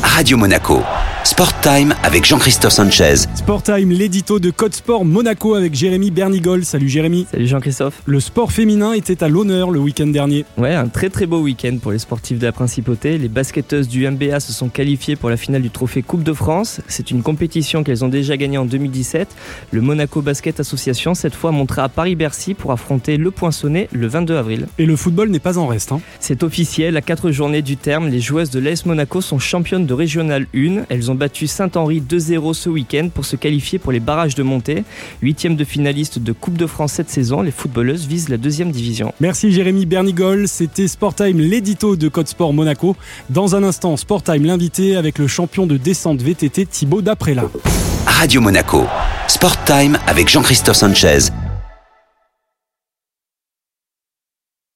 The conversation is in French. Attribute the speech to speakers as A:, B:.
A: Radio Monaco. Sport Time avec Jean-Christophe Sanchez.
B: Sport Time, l'édito de Code Sport Monaco avec Jérémy Bernigol. Salut Jérémy.
C: Salut Jean-Christophe.
B: Le sport féminin était à l'honneur le week-end dernier.
C: Ouais, un très très beau week-end pour les sportifs de la Principauté. Les basketteuses du MBA se sont qualifiées pour la finale du trophée Coupe de France. C'est une compétition qu'elles ont déjà gagnée en 2017. Le Monaco Basket Association, cette fois, montera à Paris-Bercy pour affronter le Poinçonnet le 22 avril.
B: Et le football n'est pas en reste. Hein.
C: C'est officiel, à quatre journées du terme, les joueuses de l'AS Monaco sont championnes de Régional 1. Elles ont battu Saint-Henri 2-0 ce week-end pour se qualifier pour les barrages de montée. Huitième de finaliste de Coupe de France cette saison, les footballeuses visent la deuxième division.
B: Merci Jérémy Bernigol, c'était Sport Time, l'édito de Code Sport Monaco. Dans un instant, Sport Time l'invité avec le champion de descente VTT Thibaut Daprella.
A: Radio Monaco. Sport Time avec Jean-Christophe Sanchez